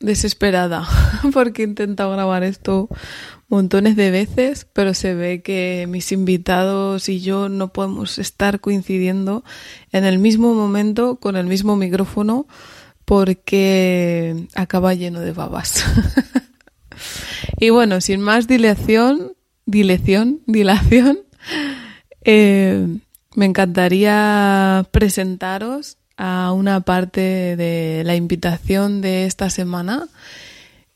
desesperada porque he intentado grabar esto montones de veces, pero se ve que mis invitados y yo no podemos estar coincidiendo en el mismo momento con el mismo micrófono porque acaba lleno de babas. y bueno, sin más dilación, dilación, dilación, eh, me encantaría presentaros a una parte de la invitación de esta semana,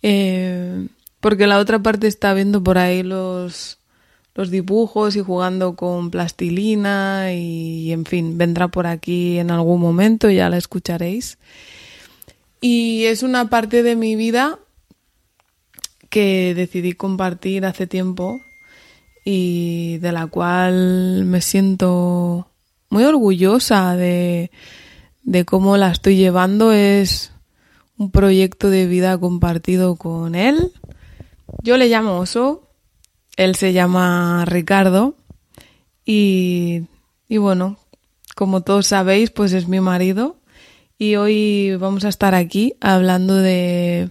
eh, porque la otra parte está viendo por ahí los, los dibujos y jugando con plastilina y, en fin, vendrá por aquí en algún momento, ya la escucharéis. Y es una parte de mi vida que decidí compartir hace tiempo y de la cual me siento muy orgullosa de, de cómo la estoy llevando. Es un proyecto de vida compartido con él. Yo le llamo Oso, él se llama Ricardo y, y bueno, como todos sabéis, pues es mi marido y hoy vamos a estar aquí hablando de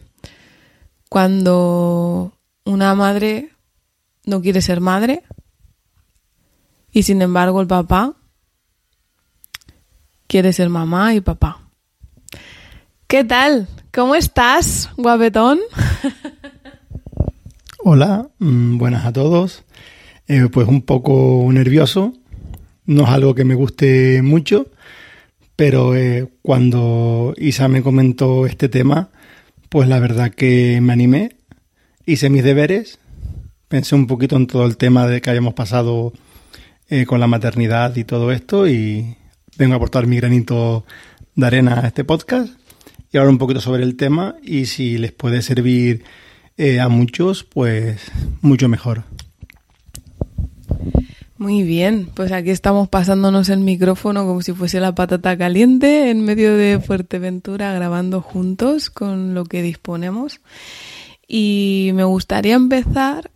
cuando una madre no quiere ser madre y sin embargo el papá quiere ser mamá y papá. ¿Qué tal? ¿Cómo estás, guapetón? Hola, mm, buenas a todos. Eh, pues un poco nervioso, no es algo que me guste mucho, pero eh, cuando Isa me comentó este tema, pues la verdad que me animé, hice mis deberes, pensé un poquito en todo el tema de que habíamos pasado eh, con la maternidad y todo esto y, vengo a aportar mi granito de arena a este podcast y hablar un poquito sobre el tema y si les puede servir eh, a muchos, pues mucho mejor. Muy bien, pues aquí estamos pasándonos el micrófono como si fuese la patata caliente en medio de Fuerteventura grabando juntos con lo que disponemos. Y me gustaría empezar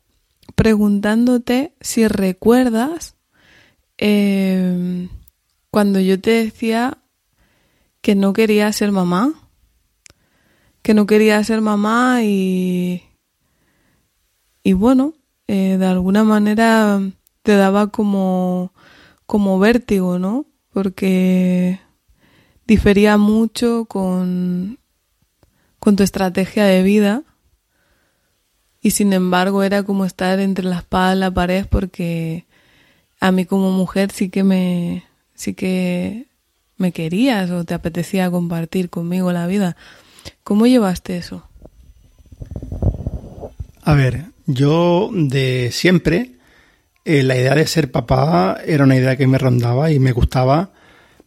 preguntándote si recuerdas eh, cuando yo te decía que no quería ser mamá, que no quería ser mamá y, y bueno, eh, de alguna manera te daba como, como vértigo, ¿no? Porque difería mucho con, con tu estrategia de vida y sin embargo era como estar entre la espada y la pared porque a mí como mujer sí que me, sí que me querías o te apetecía compartir conmigo la vida. ¿Cómo llevaste eso? A ver, yo de siempre eh, la idea de ser papá era una idea que me rondaba y me gustaba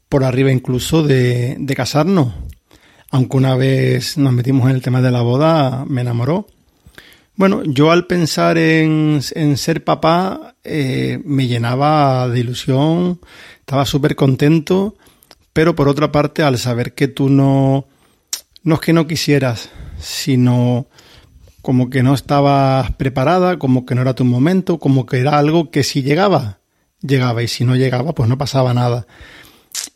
por arriba incluso de, de casarnos. Aunque una vez nos metimos en el tema de la boda, me enamoró. Bueno, yo al pensar en, en ser papá eh, me llenaba de ilusión, estaba súper contento, pero por otra parte al saber que tú no, no es que no quisieras, sino como que no estabas preparada, como que no era tu momento, como que era algo que si llegaba, llegaba y si no llegaba pues no pasaba nada.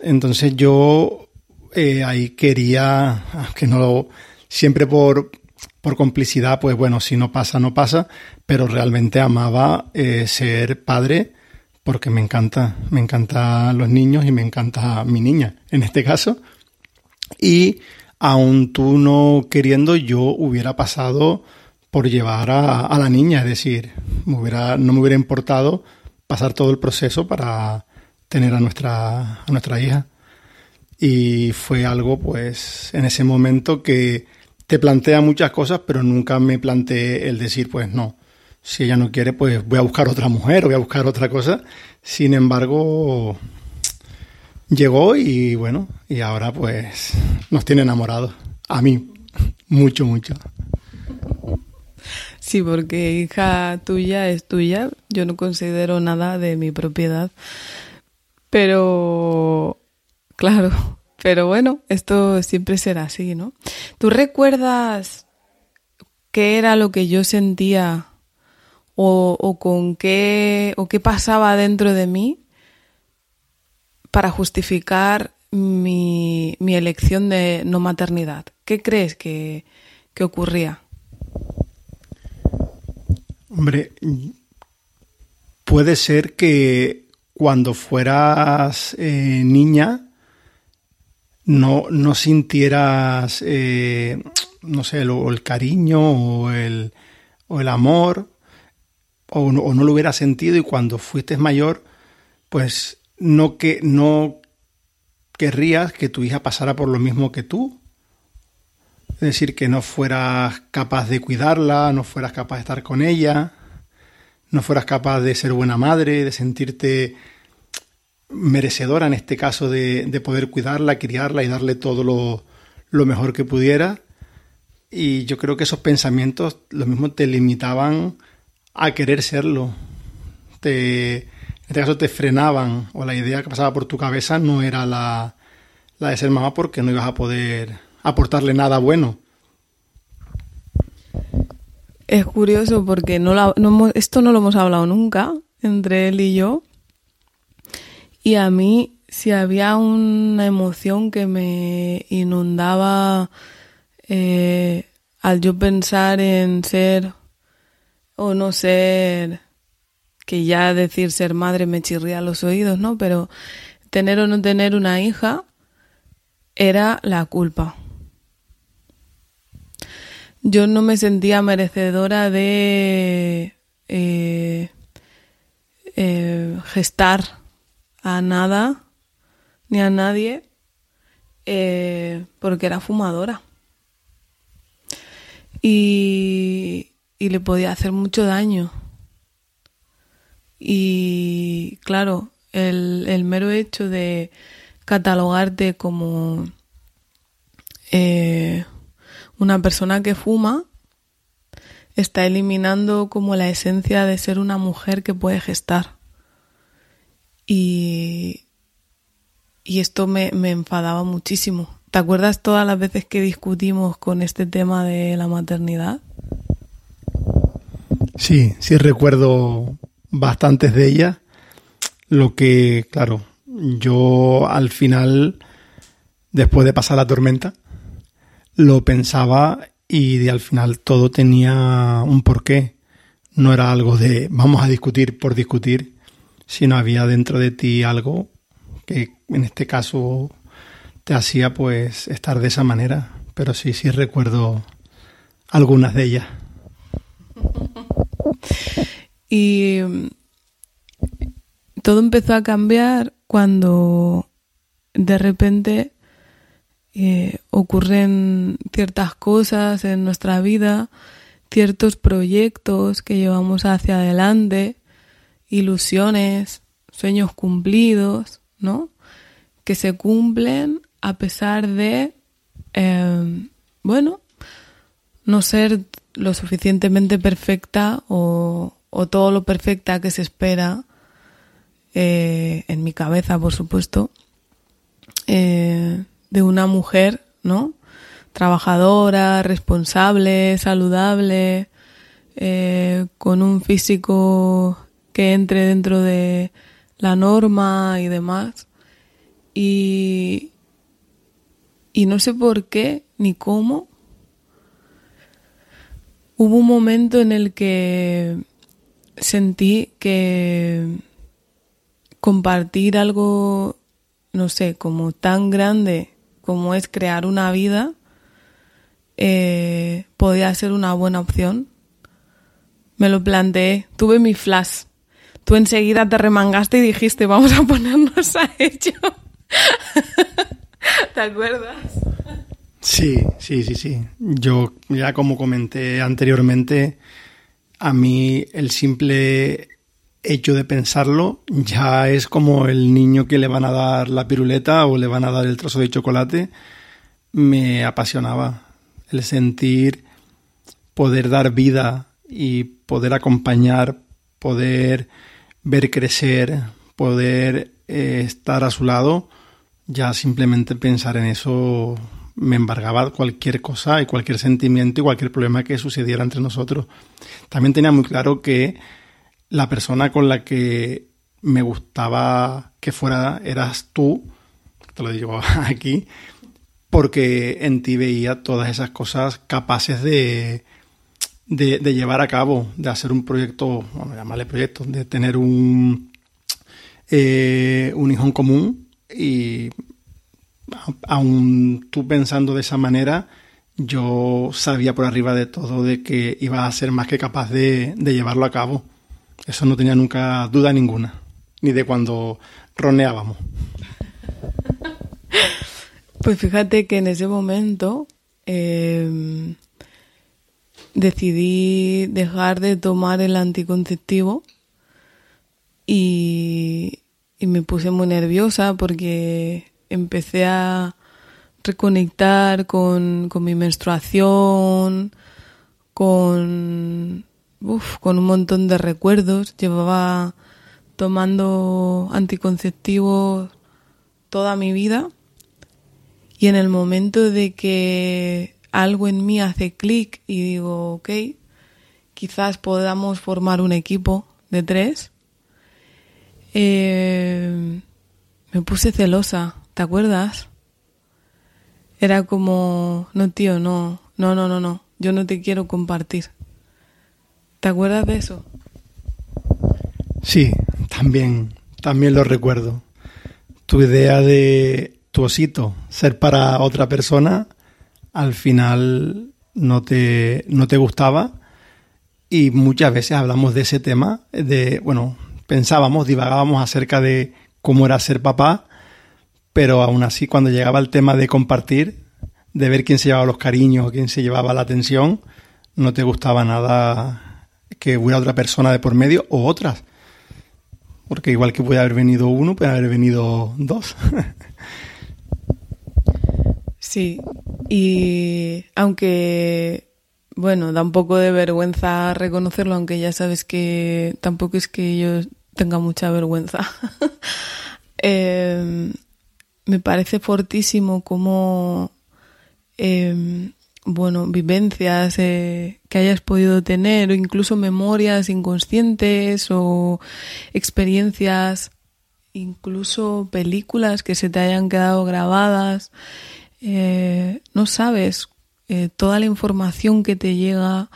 Entonces yo eh, ahí quería, que no lo, siempre por, por complicidad, pues bueno, si no pasa, no pasa, pero realmente amaba eh, ser padre porque me encanta, me encantan los niños y me encanta mi niña, en este caso. Y aun tú no queriendo, yo hubiera pasado por llevar a, la niña, es decir, no me hubiera importado pasar todo el proceso para tener a nuestra hija. Y fue algo, pues, en ese momento que te plantea muchas cosas, pero nunca me planteé el decir, pues no, si ella no quiere, pues voy a buscar otra mujer, voy a buscar otra cosa. Sin embargo, llegó y bueno, y ahora pues nos tiene enamorados. A mí, mucho, mucho. Sí, porque hija tuya es tuya. Yo no considero nada de mi propiedad. Pero, claro, pero bueno, esto siempre será así, ¿no? ¿Tú recuerdas qué era lo que yo sentía o, o con qué o qué pasaba dentro de mí para justificar mi, mi elección de no maternidad? ¿Qué crees que, que ocurría? Hombre, puede ser que cuando fueras eh, niña no, no sintieras, eh, no sé, el, el cariño o el, o el amor, o no, o no, lo hubieras sentido y cuando fuiste mayor, pues no, que, no querrías que tu hija pasara por lo mismo que tú. Es decir, que no fueras capaz de cuidarla, no fueras capaz de estar con ella, no fueras capaz de ser buena madre, de sentirte merecedora en este caso de, de poder cuidarla, criarla y darle todo lo, lo, mejor que pudiera. Y yo creo que esos pensamientos lo mismo te limitaban a querer serlo. Te, en este caso te frenaban o la idea que pasaba por tu cabeza no era la, la de ser mamá porque no ibas a poder aportarle nada bueno. Es curioso porque no, esto no lo hemos hablado nunca entre él y yo. Y a mí, si había una emoción que me inundaba eh, al yo pensar en ser o no ser, que ya decir ser madre me chirría los oídos, ¿no? Pero tener o no tener una hija era la culpa. Yo no me sentía merecedora de eh, eh, gestar a nada ni a nadie eh, porque era fumadora. Y, y le podía hacer mucho daño. Y claro, el, el mero hecho de catalogarte como eh, una persona que fuma está eliminando como la esencia de ser una mujer que puede gestar. Y, y esto me, me, enfadaba muchísimo. ¿Te acuerdas todas las veces que discutimos con este tema de la maternidad? Sí, sí recuerdo bastantes de ellas. Lo que, claro, yo al final, después de pasar la tormenta, lo pensaba y de, al final todo tenía un porqué. No era algo de vamos a discutir por discutir, sino había dentro de ti algo que en este caso te hacía pues estar de esa manera. Pero sí, sí recuerdo algunas de ellas. Y todo empezó a cambiar cuando de repente eh, ocurren ciertas cosas en nuestra vida, ciertos proyectos que llevamos hacia adelante, ilusiones, sueños cumplidos, ¿no? Que se cumplen a pesar de, eh, bueno, no ser lo suficientemente perfecta o, todo lo perfecta que se espera eh, en mi cabeza, por supuesto, eh, de una mujer, ¿no? Trabajadora, responsable, saludable, eh, con un físico que entre dentro de la norma y demás. Y, y no sé por qué ni cómo. Hubo un momento en el que sentí que compartir algo, no sé, como tan grande como es crear una vida, eh, podía ser una buena opción. Me lo planteé, tuve mi flash. Tú enseguida te remangaste y dijiste, vamos a ponernos a ello. ¿Te acuerdas? Sí, sí, sí, sí. Yo ya como comenté anteriormente, a mí el simple hecho de pensarlo ya es como el niño que le van a dar la piruleta o le van a dar el trozo de chocolate. Me apasionaba el sentir poder dar vida y poder acompañar, poder ver crecer, poder eh, estar a su lado, ya simplemente pensar en eso me embargaba cualquier cosa y cualquier sentimiento y cualquier problema que sucediera entre nosotros. También tenía muy claro que la persona con la que me gustaba que fuera eras tú, te lo digo aquí, porque en ti veía todas esas cosas capaces de, de, llevar a cabo, de hacer un proyecto, bueno, llamarle proyecto, de tener un, eh, un hijo en común y aún tú pensando de esa manera, yo sabía por arriba de todo de que iba a ser más que capaz de, llevarlo a cabo. Eso no tenía nunca duda ninguna, ni de cuando roneábamos. Pues fíjate que en ese momento em, decidí dejar de tomar el anticonceptivo y me puse muy nerviosa porque empecé a reconectar con, con mi menstruación, con, con un montón de recuerdos. Llevaba tomando anticonceptivos toda mi vida y en el momento de que algo en mí hace clic y digo, ok, quizás podamos formar un equipo de tres, eh, me puse celosa, ¿te acuerdas? Era como, no tío, no, no, no, no, no, yo no te quiero compartir. ¿Te acuerdas de eso? Sí, también, también lo recuerdo. Tu idea de tu osito ser para otra persona, al final no te, no te gustaba y muchas veces hablamos de ese tema, de, bueno, pensábamos, divagábamos acerca de cómo era ser papá, pero aún así cuando llegaba el tema de compartir, de ver quién se llevaba los cariños, quién se llevaba la atención, no te gustaba nada que hubiera otra persona de por medio o otras. Porque igual que puede haber venido uno, puede haber venido dos. Sí, y aunque, bueno, da un poco de vergüenza reconocerlo, aunque ya sabes que tampoco es que yo tenga mucha vergüenza. Em, me parece fortísimo como, em, bueno, vivencias eh, que hayas podido tener o incluso memorias inconscientes o experiencias, incluso películas que se te hayan quedado grabadas. Eh, no sabes eh, toda la información que te llega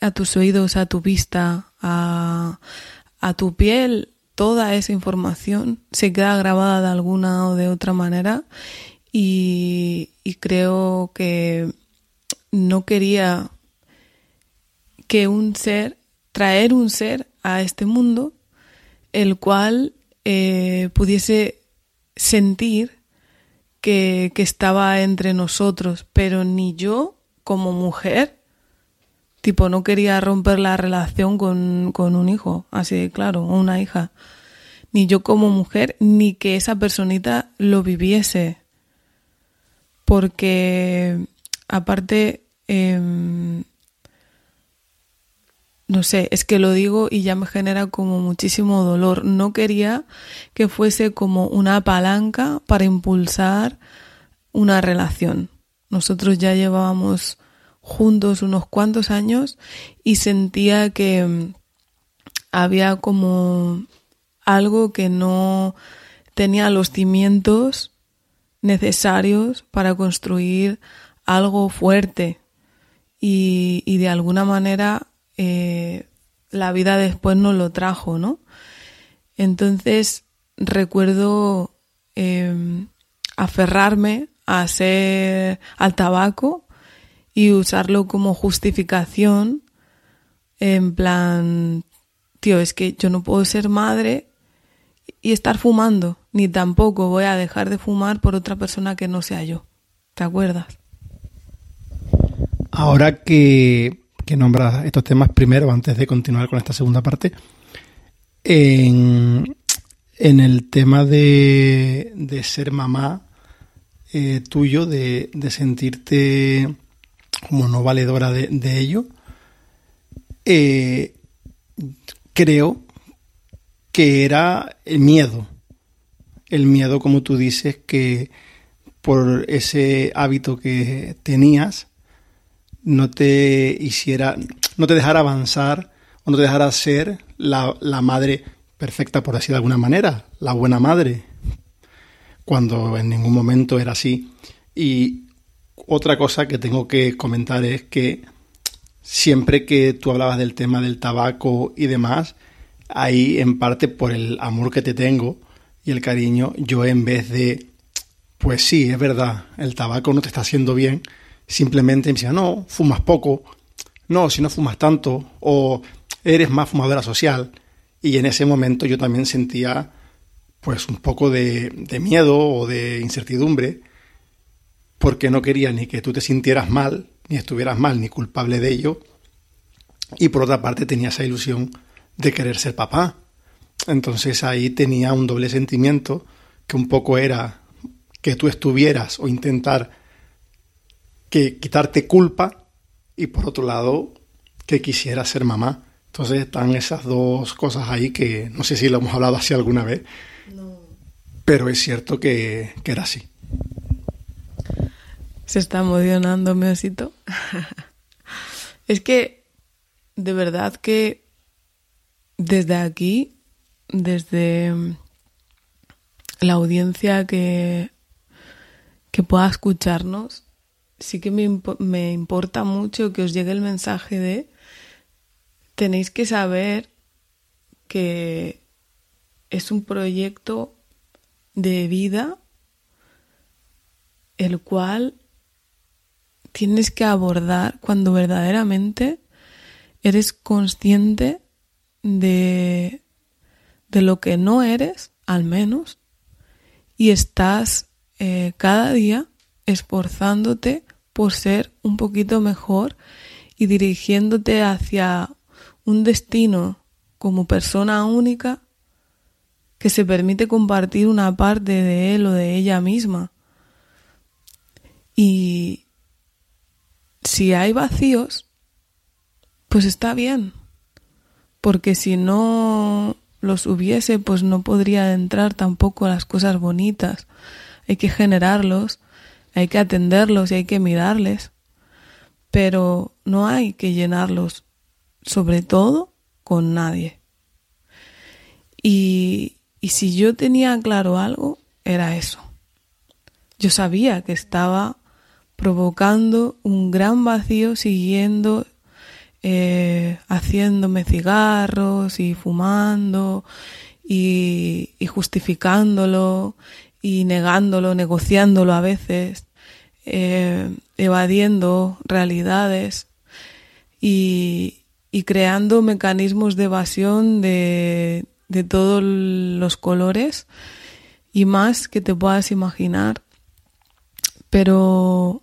a tus oídos, a tu vista, a, tu piel, toda esa información se queda grabada de alguna o de otra manera. Y, creo que no quería que un ser, traer un ser a este mundo, el cual eh, pudiese sentir que, estaba entre nosotros, pero ni yo como mujer, tipo, no quería romper la relación con, con un hijo, así de claro, o una hija. Ni yo como mujer, ni que esa personita lo viviese. Porque, aparte, eh, no sé, es que lo digo y ya me genera como muchísimo dolor. No quería que fuese como una palanca para impulsar una relación. Nosotros ya llevábamos juntos unos cuantos años y sentía que mm, había como algo que no tenía los cimientos necesarios para construir algo fuerte y, y de alguna manera eh, la vida después no lo trajo, ¿no? Entonces recuerdo em, aferrarme a ser al tabaco y usarlo como justificación en plan, tío, es que yo no puedo ser madre y estar fumando, ni tampoco voy a dejar de fumar por otra persona que no sea yo. ¿Te acuerdas? Ahora que que nombra estos temas primero, antes de continuar con esta segunda parte. En, el tema de, de ser mamá eh, tuyo, de, sentirte como no valedora de, ello, eh, creo que era el miedo. El miedo, como tú dices, que por ese hábito que tenías no te hiciera, no te dejara avanzar o no te dejara ser la, la madre perfecta, por así de alguna manera, la buena madre, cuando en ningún momento era así. Y otra cosa que tengo que comentar es que siempre que tú hablabas del tema del tabaco y demás, ahí en parte por el amor que te tengo y el cariño, yo en vez de, pues sí, es verdad, el tabaco no te está haciendo bien, simplemente me decía, no, fumas poco, no, si no fumas tanto, o eres más fumadora social. Y en ese momento yo también sentía pues un poco de, de miedo o de incertidumbre, porque no quería ni que tú te sintieras mal, ni estuvieras mal, ni culpable de ello. Y por otra parte tenía esa ilusión de querer ser papá. Entonces ahí tenía un doble sentimiento que un poco era que tú estuvieras o intentar que quitarte culpa y por otro lado que quisiera ser mamá. Entonces están esas dos cosas ahí que no sé si lo hemos hablado así alguna vez, pero es cierto que, que era así. Se está emocionando mi osito. es que de verdad que desde aquí, desde la audiencia que, que pueda escucharnos, sí que me, me importa mucho que os llegue el mensaje de tenéis que saber que es un proyecto de vida el cual tienes que abordar cuando verdaderamente eres consciente de, de lo que no eres, al menos, y estás eh, cada día esforzándote por ser un poquito mejor y dirigiéndote hacia un destino como persona única que se permite compartir una parte de él o de ella misma. Y si hay vacíos, pues está bien porque si no los hubiese, pues no podría entrar tampoco las cosas bonitas. Hay que generarlos, hay que atenderlos y hay que mirarles, pero no hay que llenarlos, sobre todo con nadie. Y, y si yo tenía claro algo, era eso. Yo sabía que estaba provocando un gran vacío siguiendo eh, haciéndome cigarros y fumando y, justificándolo y negándolo, negociándolo a veces, eh, evadiendo realidades y, creando mecanismos de evasión de, de todos los colores y más que te puedas imaginar. Pero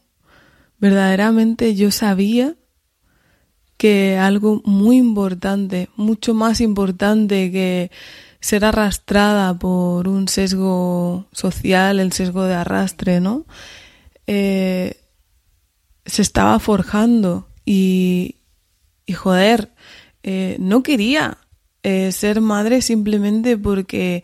verdaderamente yo sabía que algo muy importante, mucho más importante que ser arrastrada por un sesgo social, el sesgo de arrastre, ¿no? Eh, se estaba forjando y, joder, eh, no quería eh, ser madre simplemente porque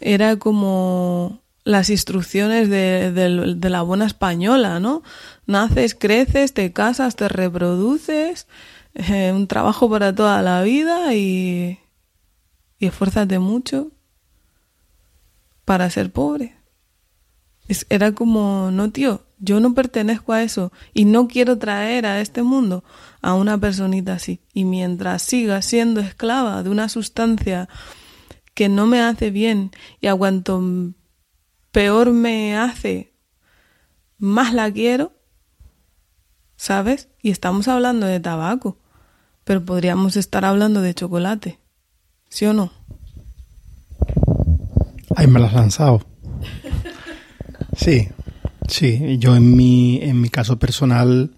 era como las instrucciones de, la buena española, ¿no? Naces, creces, te casas, te reproduces eh, un trabajo para toda la vida y, y esfuérzate mucho para ser pobre. era como, no, tío, yo no pertenezco a eso y no quiero traer a este mundo a una personita así. Y mientras siga siendo esclava de una sustancia que no me hace bien y a cuanto peor me hace, más la quiero, ¿sabes? Y estamos hablando de tabaco, pero podríamos estar hablando de chocolate, ¿sí o no? Ahí me lo has lanzado. Sí, sí. Yo en mi, en mi caso personal,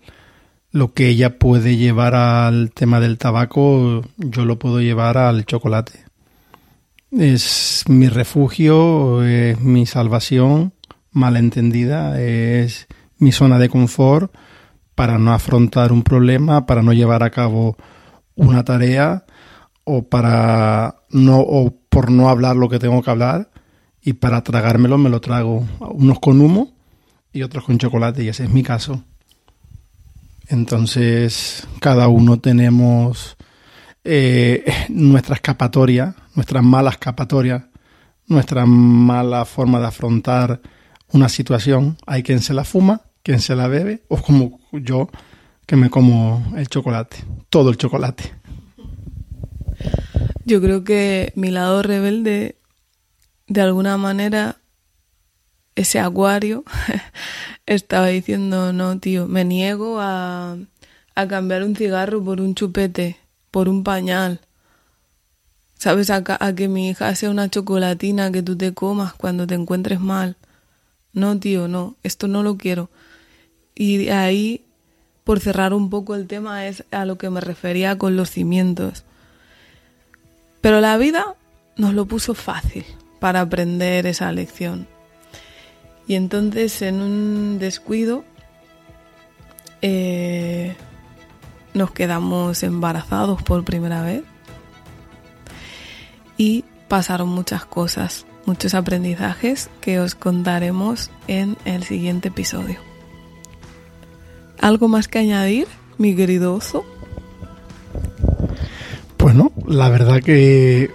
lo que ella puede llevar al tema del tabaco, yo lo puedo llevar al chocolate. Es mi refugio, es mi salvación malentendida, es mi zona de confort para no afrontar un problema, para no llevar a cabo una tarea o para no o por no hablar lo que tengo que hablar y para tragármelo me lo trago unos con humo y otros con chocolate y ese es mi caso. Entonces cada uno tenemos eh, nuestra escapatoria, nuestras malas escapatorias, nuestra mala forma de afrontar una situación. Hay quien se la fuma, quien se la bebe, o como yo, que me como el chocolate, todo el chocolate. Yo creo que mi lado rebelde, de alguna manera, ese acuario, estaba diciendo, no, tío, me niego a, a cambiar un cigarro por un chupete, por un pañal. ¿Sabes? A, que mi hija sea una chocolatina que tú te comas cuando te encuentres mal. No, tío, no, esto no lo quiero. Y ahí, por cerrar un poco el tema, es a lo que me refería con los cimientos. Pero la vida nos lo puso fácil para aprender esa lección. Y entonces, en un descuido, eh, nos quedamos embarazados por primera vez y pasaron muchas cosas, muchos aprendizajes que os contaremos en el siguiente episodio. ¿Algo más que añadir, mi querido oso? Bueno, la verdad que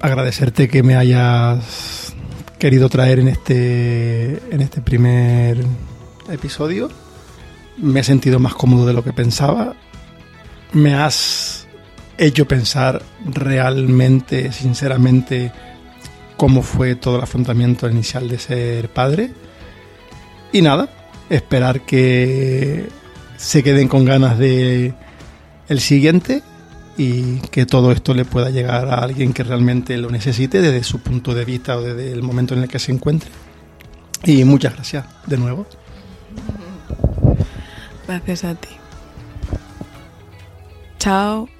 agradecerte que me hayas querido traer en este, en este primer episodio. Me he sentido más cómodo de lo que pensaba. Me has hecho pensar realmente, sinceramente, cómo fue todo el afrontamiento inicial de ser padre. Y nada, esperar que se queden con ganas de el siguiente y que todo esto le pueda llegar a alguien que realmente lo necesite desde su punto de vista o desde el momento en el que se encuentre. Y muchas gracias de nuevo. Gracias a ti. 超。